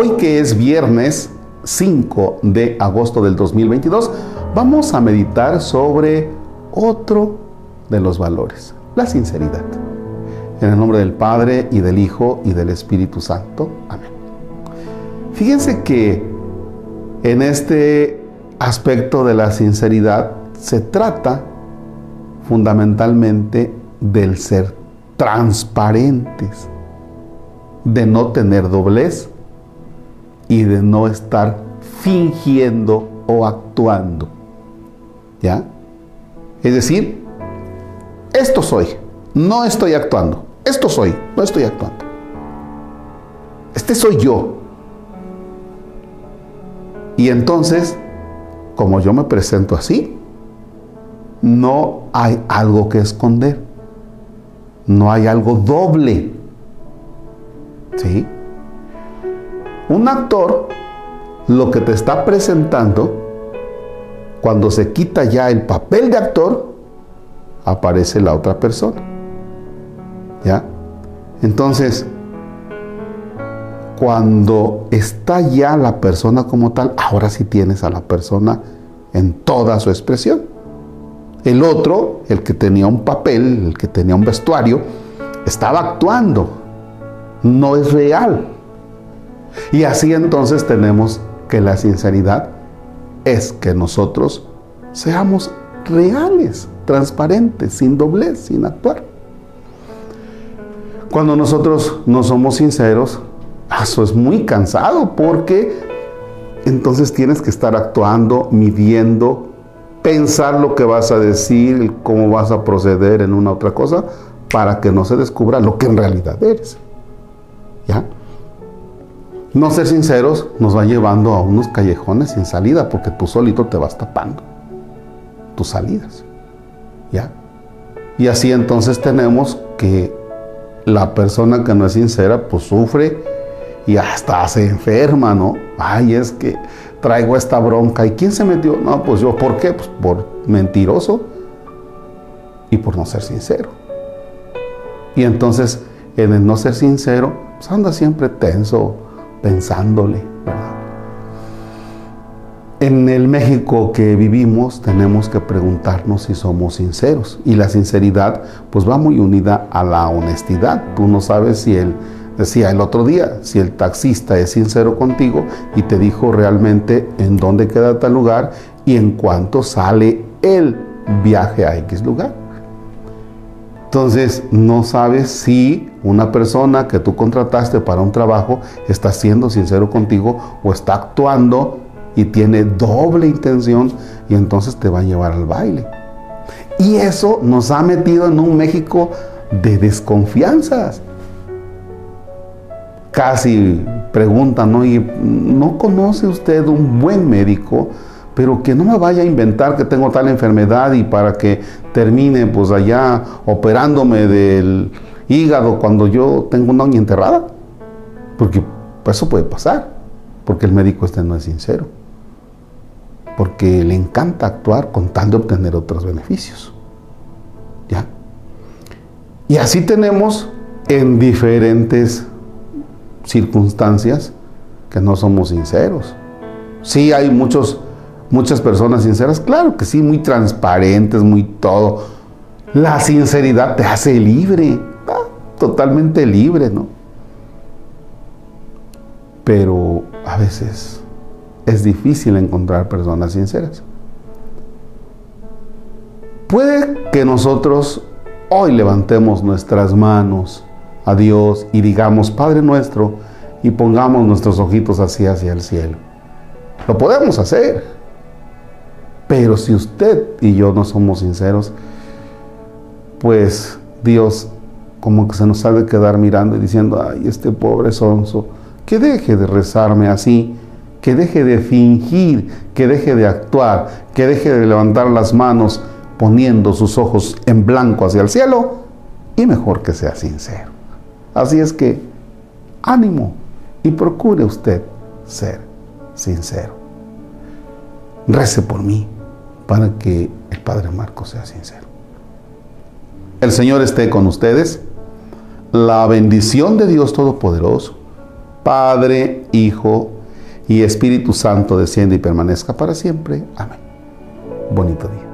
Hoy que es viernes 5 de agosto del 2022, vamos a meditar sobre otro de los valores, la sinceridad. En el nombre del Padre y del Hijo y del Espíritu Santo. Amén. Fíjense que en este aspecto de la sinceridad se trata fundamentalmente del ser transparentes, de no tener doblez y de no estar fingiendo o actuando. ¿Ya? Es decir, esto soy, no estoy actuando. Esto soy, no estoy actuando. Este soy yo. Y entonces, como yo me presento así, no hay algo que esconder. No hay algo doble. ¿Sí? Un actor lo que te está presentando, cuando se quita ya el papel de actor, aparece la otra persona. ¿Ya? Entonces, cuando está ya la persona como tal, ahora sí tienes a la persona en toda su expresión. El otro, el que tenía un papel, el que tenía un vestuario, estaba actuando, no es real. Y así entonces tenemos que la sinceridad es que nosotros seamos reales, transparentes, sin doblez, sin actuar. Cuando nosotros no somos sinceros, eso es muy cansado porque entonces tienes que estar actuando, midiendo, pensar lo que vas a decir, cómo vas a proceder en una otra cosa, para que no se descubra lo que en realidad eres. ¿Ya? No ser sinceros nos va llevando a unos callejones sin salida porque tú solito te vas tapando tus salidas. ¿Ya? Y así entonces tenemos que la persona que no es sincera pues sufre y hasta se enferma, ¿no? Ay, es que traigo esta bronca. ¿Y quién se metió? No, pues yo, ¿por qué? Pues por mentiroso y por no ser sincero. Y entonces, en el no ser sincero, pues anda siempre tenso, pensándole, ¿verdad? En el México que vivimos tenemos que preguntarnos si somos sinceros y la sinceridad pues va muy unida a la honestidad. Tú no sabes si él decía el otro día, si el taxista es sincero contigo y te dijo realmente en dónde queda tal lugar y en cuánto sale el viaje a X lugar. Entonces, no sabes si una persona que tú contrataste para un trabajo está siendo sincero contigo o está actuando y tiene doble intención y entonces te va a llevar al baile. Y eso nos ha metido en un México de desconfianzas. Casi preguntan, ¿no? ¿Y no conoce usted un buen médico? Pero que no me vaya a inventar que tengo tal enfermedad y para que termine pues allá operándome del hígado cuando yo tengo una uña enterrada. Porque eso puede pasar, porque el médico este no es sincero, porque le encanta actuar con tal de obtener otros beneficios. ¿Ya? Y así tenemos en diferentes circunstancias que no somos sinceros. Sí hay muchos muchas personas sinceras, claro que sí, muy transparentes, muy todo. La sinceridad te hace libre, totalmente libre, ¿no? Pero a veces es difícil encontrar personas sinceras. Puede que nosotros hoy levantemos nuestras manos a Dios y digamos, Padre nuestro, y pongamos nuestros ojitos así hacia el cielo. Lo podemos hacer. Pero si usted y yo no somos sinceros, pues Dios como que se nos ha de quedar mirando y diciendo, ay, este pobre sonso, que deje de rezarme así, que deje de fingir, que deje de actuar, que deje de levantar las manos poniendo sus ojos en blanco hacia el cielo y mejor que sea sincero. Así es que ánimo y procure usted ser sincero. Rece por mí para que el Padre Marcos sea sincero. El Señor esté con ustedes. La bendición de Dios Todopoderoso, Padre, Hijo y Espíritu Santo desciende y permanezca para siempre. Amén. Bonito día.